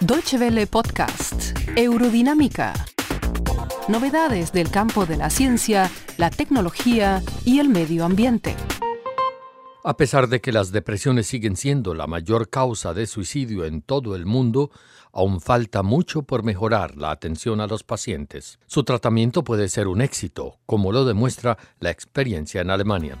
Deutsche Welle Podcast, Eurodinámica. Novedades del campo de la ciencia, la tecnología y el medio ambiente. A pesar de que las depresiones siguen siendo la mayor causa de suicidio en todo el mundo, aún falta mucho por mejorar la atención a los pacientes. Su tratamiento puede ser un éxito, como lo demuestra la experiencia en Alemania.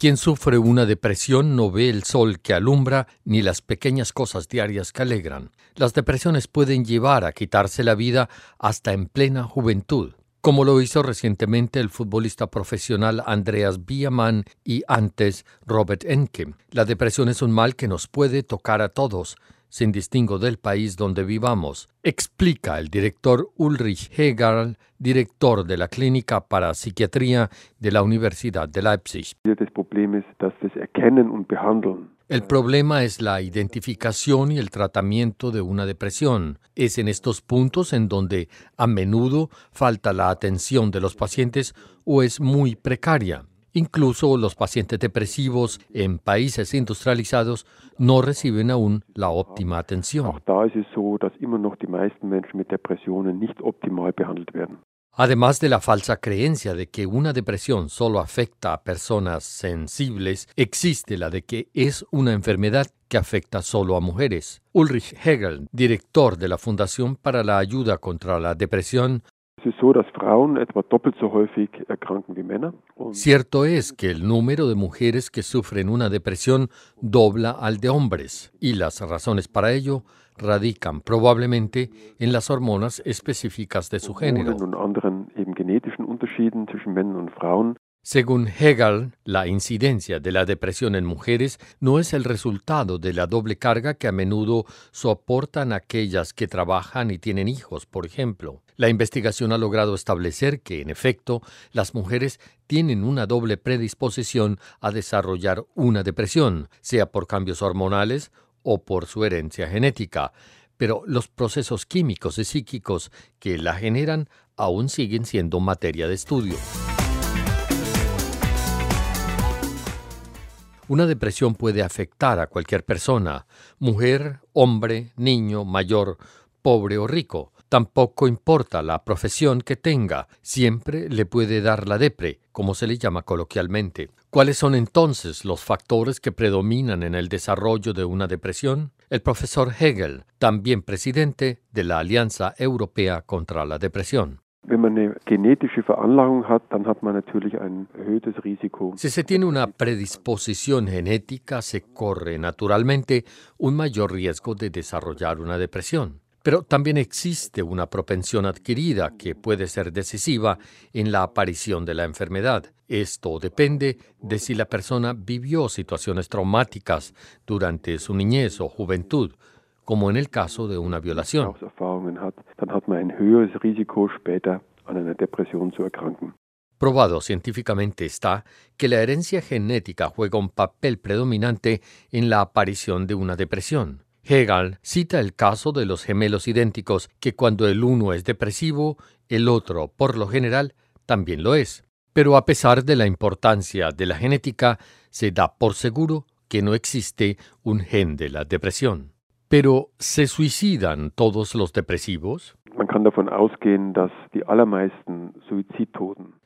Quien sufre una depresión no ve el sol que alumbra ni las pequeñas cosas diarias que alegran. Las depresiones pueden llevar a quitarse la vida hasta en plena juventud como lo hizo recientemente el futbolista profesional Andreas Biemann y antes Robert Enke. La depresión es un mal que nos puede tocar a todos, sin distingo del país donde vivamos, explica el director Ulrich Hegel, director de la Clínica para Psiquiatría de la Universidad de Leipzig. El problema es la identificación y el tratamiento de una depresión. Es en estos puntos en donde a menudo falta la atención de los pacientes o es muy precaria. Incluso los pacientes depresivos en países industrializados no reciben aún la óptima atención. Además de la falsa creencia de que una depresión solo afecta a personas sensibles, existe la de que es una enfermedad que afecta solo a mujeres. Ulrich Hegel, director de la Fundación para la Ayuda contra la Depresión, Cierto es que el número de mujeres que sufren una depresión dobla al de hombres, y las razones para ello radican probablemente en las hormonas específicas de su género. Según Hegel, la incidencia de la depresión en mujeres no es el resultado de la doble carga que a menudo soportan aquellas que trabajan y tienen hijos, por ejemplo. La investigación ha logrado establecer que, en efecto, las mujeres tienen una doble predisposición a desarrollar una depresión, sea por cambios hormonales o por su herencia genética, pero los procesos químicos y psíquicos que la generan aún siguen siendo materia de estudio. Una depresión puede afectar a cualquier persona, mujer, hombre, niño, mayor, pobre o rico. Tampoco importa la profesión que tenga, siempre le puede dar la depre, como se le llama coloquialmente. ¿Cuáles son entonces los factores que predominan en el desarrollo de una depresión? El profesor Hegel, también presidente de la Alianza Europea contra la Depresión. Si se tiene una predisposición genética, se corre naturalmente un mayor riesgo de desarrollar una depresión. Pero también existe una propensión adquirida que puede ser decisiva en la aparición de la enfermedad. Esto depende de si la persona vivió situaciones traumáticas durante su niñez o juventud, como en el caso de una violación. Probado científicamente está que la herencia genética juega un papel predominante en la aparición de una depresión. Hegel cita el caso de los gemelos idénticos que cuando el uno es depresivo, el otro, por lo general, también lo es. Pero a pesar de la importancia de la genética, se da por seguro que no existe un gen de la depresión. Pero, ¿se suicidan todos los depresivos?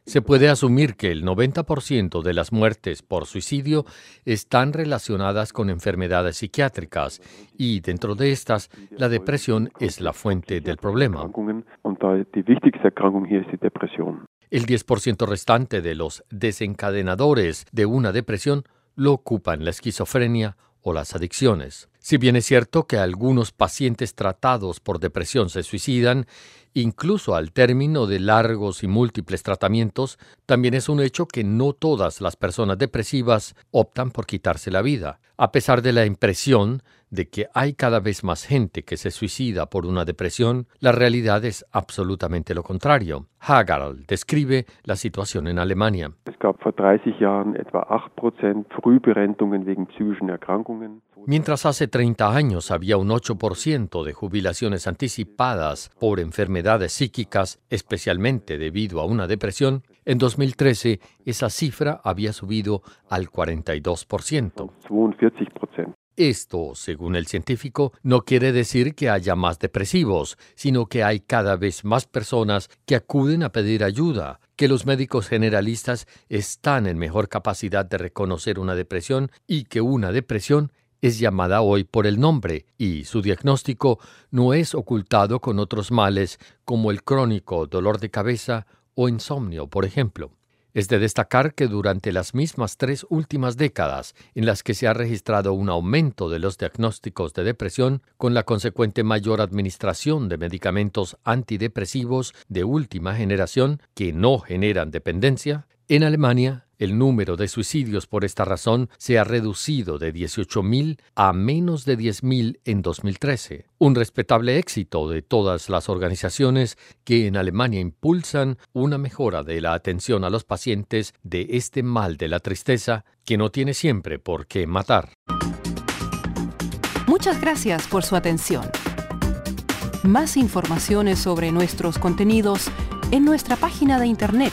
Se puede asumir que el 90% de las muertes por suicidio están relacionadas con enfermedades psiquiátricas y dentro de estas la depresión es la fuente del problema. El 10% restante de los desencadenadores de una depresión lo ocupan la esquizofrenia o las adicciones. Si bien es cierto que algunos pacientes tratados por depresión se suicidan, incluso al término de largos y múltiples tratamientos, también es un hecho que no todas las personas depresivas optan por quitarse la vida, a pesar de la impresión de que hay cada vez más gente que se suicida por una depresión, la realidad es absolutamente lo contrario. Hagel describe la situación en Alemania. Mientras hace 30 años había un 8% de jubilaciones anticipadas por enfermedades psíquicas, especialmente debido a una depresión, En 2013, esa cifra había subido al 42%. Esto, según el científico, no quiere decir que haya más depresivos, sino que hay cada vez más personas que acuden a pedir ayuda, que los médicos generalistas están en mejor capacidad de reconocer una depresión y que una depresión es llamada hoy por el nombre y su diagnóstico no es ocultado con otros males como el crónico dolor de cabeza o insomnio, por ejemplo. Es de destacar que durante las mismas tres últimas décadas en las que se ha registrado un aumento de los diagnósticos de depresión, con la consecuente mayor administración de medicamentos antidepresivos de última generación que no generan dependencia, en Alemania el número de suicidios por esta razón se ha reducido de 18.000 a menos de 10.000 en 2013, un respetable éxito de todas las organizaciones que en Alemania impulsan una mejora de la atención a los pacientes de este mal de la tristeza que no tiene siempre por qué matar. Muchas gracias por su atención. Más informaciones sobre nuestros contenidos en nuestra página de internet